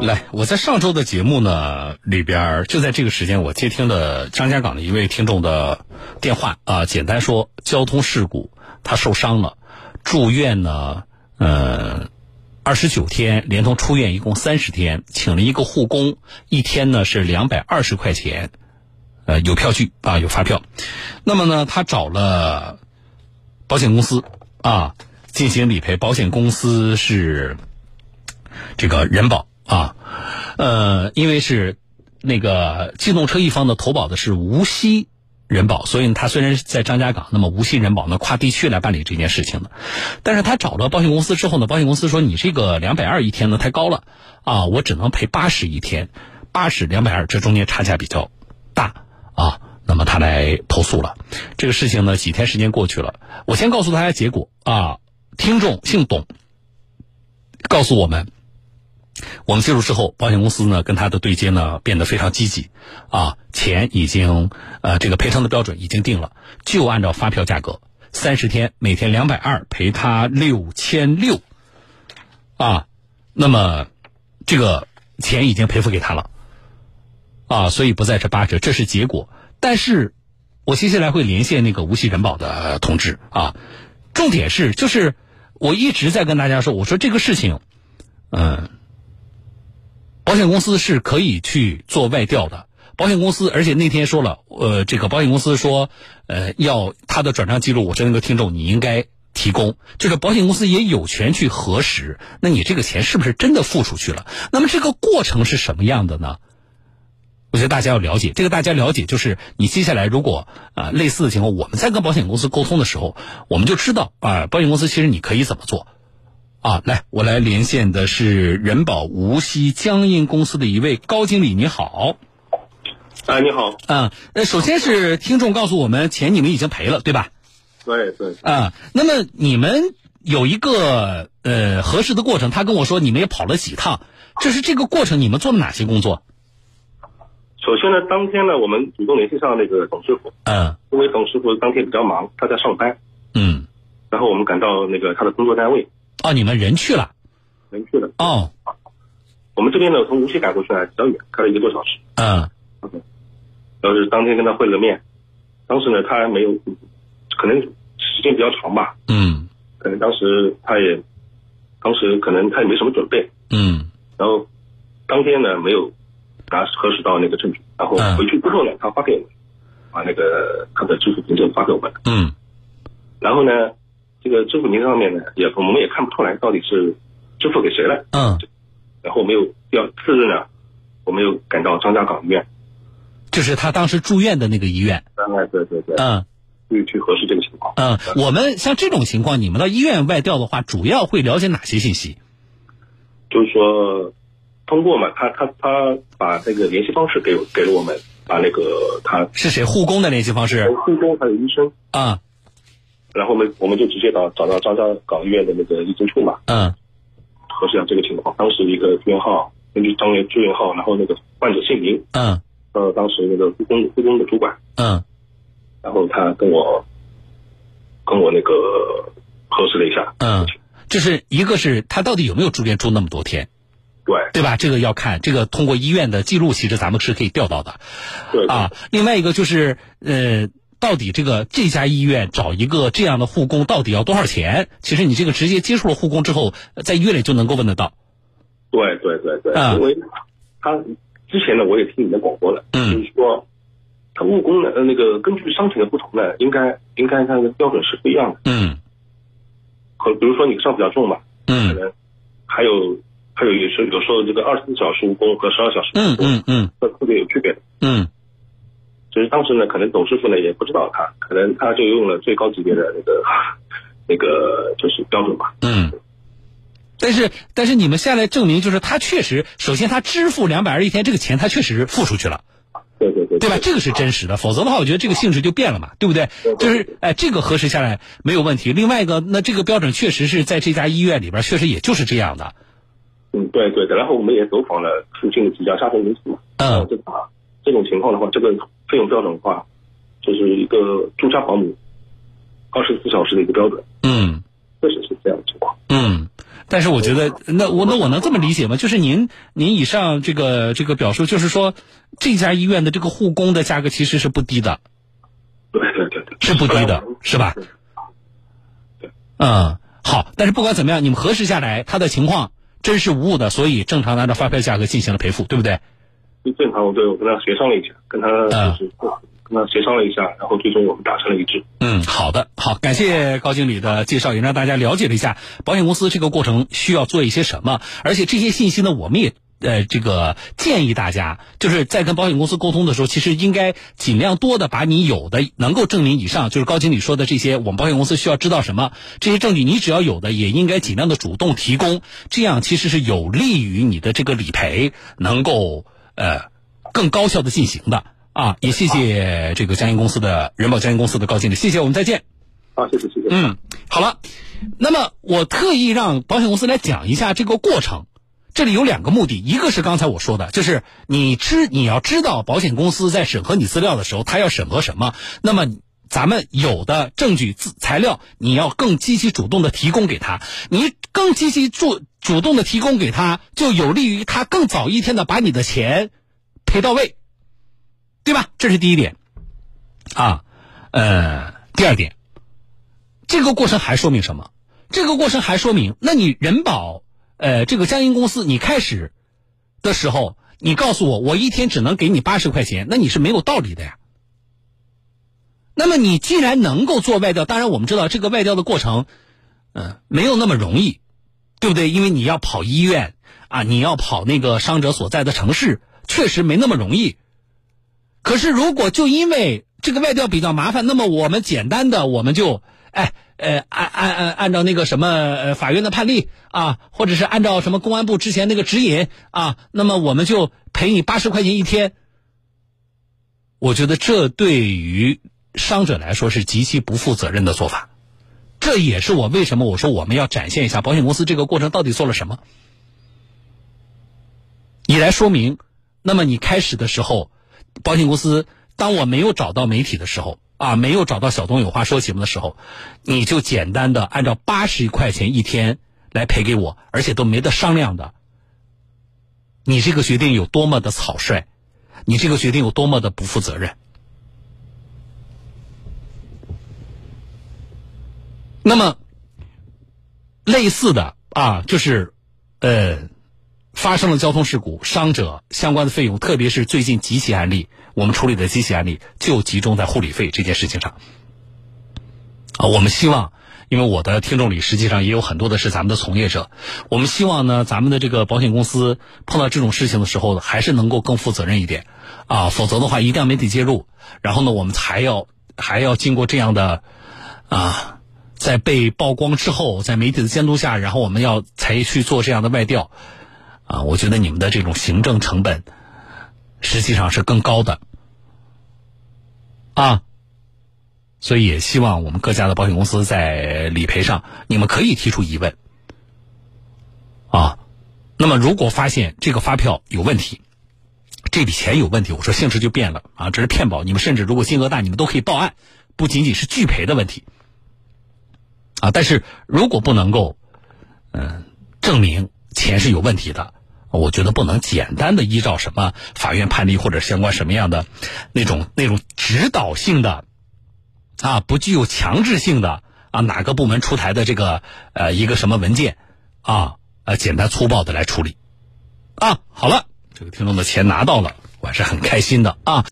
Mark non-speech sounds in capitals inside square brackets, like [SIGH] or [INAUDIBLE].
来，我在上周的节目呢里边，就在这个时间，我接听了张家港的一位听众的电话啊，简单说交通事故，他受伤了，住院呢，呃，二十九天，连同出院一共三十天，请了一个护工，一天呢是两百二十块钱，呃，有票据啊，有发票。那么呢，他找了保险公司啊进行理赔，保险公司是这个人保。啊，呃，因为是那个机动车一方的投保的是无锡人保，所以他虽然是在张家港，那么无锡人保呢跨地区来办理这件事情的。但是他找了保险公司之后呢，保险公司说你这个两百二一天呢太高了啊，我只能赔八十一天，八十两百二这中间差价比较大啊，那么他来投诉了。这个事情呢几天时间过去了，我先告诉大家结果啊，听众姓董，告诉我们。我们介入之后，保险公司呢跟他的对接呢变得非常积极，啊，钱已经呃这个赔偿的标准已经定了，就按照发票价格，三十天每天两百二赔他六千六，啊，那么这个钱已经赔付给他了，啊，所以不在这八折，这是结果。但是我接下来会连线那个无锡人保的同志啊，重点是就是我一直在跟大家说，我说这个事情，嗯。保险公司是可以去做外调的。保险公司，而且那天说了，呃，这个保险公司说，呃，要他的转账记录，我是那个听众，你应该提供。就是保险公司也有权去核实，那你这个钱是不是真的付出去了？那么这个过程是什么样的呢？我觉得大家要了解，这个大家了解，就是你接下来如果啊类似的情况，我们在跟保险公司沟通的时候，我们就知道啊，保险公司其实你可以怎么做。啊，来，我来连线的是人保无锡江阴公司的一位高经理，你好。哎，你好。啊，呃，首先是听众告诉我们，钱你们已经赔了，对吧？对对。啊，那么你们有一个呃核实的过程，他跟我说你们也跑了几趟，这是这个过程，你们做了哪些工作？首先呢，当天呢，我们主动联系上那个董师傅。嗯。因为董师傅当天比较忙，他在上班。嗯。然后我们赶到那个他的工作单位。哦，你们人去了，人去了。哦，我们这边呢，从无锡赶过去还比较远，开了一个多小时。嗯。然后是当天跟他会了面，当时呢，他还没有，可能时间比较长吧。嗯。可能当时他也，当时可能他也没什么准备。嗯。然后当天呢，没有拿核实到那个证据，然后回去之后呢，他发给我们，把那个他的支付凭证发给我们。嗯。然后呢？这个支付名上面呢，也我们也看不出来到底是支付给谁了。嗯。然后我们又要次日呢，我们又赶到张家港医院，就是他当时住院的那个医院。哎，对对对。嗯。去去核实这个情况。嗯，我们像这种情况，你们到医院外调的话，主要会了解哪些信息？就是说，通过嘛，他他他把那个联系方式给给了我们，把那个他是谁护工的联系方式？护工还有医生。啊。然后我们我们就直接找找到张家港医院的那个医政处嘛，嗯，核实一下这个情况。当时一个住院号，根据当院住院号，然后那个患者姓名，嗯，呃，当时那个护工护工的主管，嗯，然后他跟我跟我那个核实了一下，嗯，就是一个是他到底有没有住院住那么多天，对。对吧？这个要看这个通过医院的记录，其实咱们是可以调到的，对。啊。另外一个就是呃。到底这个这家医院找一个这样的护工到底要多少钱？其实你这个直接接触了护工之后，在医院里就能够问得到。对对对对，因为他之前呢，我也听你的广播了，就是说他护工呢，呃，那个根据伤情的不同呢，应该应该他的标准是不一样的。嗯。可比如说你伤比较重嘛，嗯，可能还有还有有时有时候这个二十四小时护工和十二小时护工，嗯嗯嗯，这特别有区别的。嗯。其实当时呢，可能董师傅呢也不知道他，可能他就用了最高级别的那个 [LAUGHS] 那个就是标准吧。嗯。但是但是你们下来证明，就是他确实，首先他支付两百二一天这个钱，他确实付出去了。对对对。对吧？这个是真实的，否则的话，我觉得这个性质就变了嘛，对不对？就是哎，这个核实下来没有问题。另外一个，那这个标准确实是在这家医院里边，确实也就是这样的。嗯，对对的。然后我们也走访了附近的几家家庭医院嘛。嗯。这个这种情况的话，这个。费用标准的话，就是一个住家保姆二十四小时的一个标准。嗯，确实是这样的情况。嗯，但是我觉得，那我那我能这么理解吗？就是您您以上这个这个表述，就是说这家医院的这个护工的价格其实是不低的。对对对对，是不低的，是吧？对。嗯，好。但是不管怎么样，你们核实下来他的情况真是无误的，所以正常按照发票价格进行了赔付，对不对？正常，我对我跟他协商了一下，跟他就是跟他协商了一下，然后最终我们达成了一致。嗯，好的，好，感谢高经理的介绍，也让大家了解了一下保险公司这个过程需要做一些什么，而且这些信息呢，我们也呃这个建议大家，就是在跟保险公司沟通的时候，其实应该尽量多的把你有的能够证明以上，就是高经理说的这些，我们保险公司需要知道什么这些证据，你只要有的也应该尽量的主动提供，这样其实是有利于你的这个理赔能够。呃，更高效的进行的啊，也谢谢这个江阴公司的人保江阴公司的高经理，谢谢，我们再见。好，谢谢谢谢。嗯，好了，那么我特意让保险公司来讲一下这个过程，这里有两个目的，一个是刚才我说的，就是你知你要知道保险公司在审核你资料的时候，他要审核什么，那么咱们有的证据资材料，你要更积极主动的提供给他，你更积极主。主动的提供给他，就有利于他更早一天的把你的钱赔到位，对吧？这是第一点，啊，呃，第二点，这个过程还说明什么？这个过程还说明，那你人保，呃，这个江阴公司，你开始的时候，你告诉我，我一天只能给你八十块钱，那你是没有道理的呀。那么你既然能够做外调，当然我们知道这个外调的过程，嗯，没有那么容易。对不对？因为你要跑医院啊，你要跑那个伤者所在的城市，确实没那么容易。可是如果就因为这个外调比较麻烦，那么我们简单的我们就哎呃按按按按照那个什么呃法院的判例啊，或者是按照什么公安部之前那个指引啊，那么我们就赔你八十块钱一天。我觉得这对于伤者来说是极其不负责任的做法。这也是我为什么我说我们要展现一下保险公司这个过程到底做了什么，你来说明。那么你开始的时候，保险公司当我没有找到媒体的时候啊，没有找到小东有话说节目的时候，你就简单的按照八十块钱一天来赔给我，而且都没得商量的。你这个决定有多么的草率，你这个决定有多么的不负责任。那么，类似的啊，就是，呃，发生了交通事故，伤者相关的费用，特别是最近几起案例，我们处理的几起案例，就集中在护理费这件事情上。啊，我们希望，因为我的听众里实际上也有很多的是咱们的从业者，我们希望呢，咱们的这个保险公司碰到这种事情的时候，还是能够更负责任一点，啊，否则的话，一定要媒体介入，然后呢，我们还要还要经过这样的，啊。在被曝光之后，在媒体的监督下，然后我们要才去做这样的外调，啊，我觉得你们的这种行政成本实际上是更高的，啊，所以也希望我们各家的保险公司在理赔上，你们可以提出疑问，啊，那么如果发现这个发票有问题，这笔钱有问题，我说性质就变了。啊，这是骗保，你们甚至如果金额大，你们都可以报案，不仅仅是拒赔的问题。啊，但是如果不能够，嗯，证明钱是有问题的，我觉得不能简单的依照什么法院判例或者相关什么样的那种那种指导性的，啊，不具有强制性的啊，哪个部门出台的这个呃一个什么文件啊，呃，简单粗暴的来处理，啊，好了，这个听众的钱拿到了，我还是很开心的啊。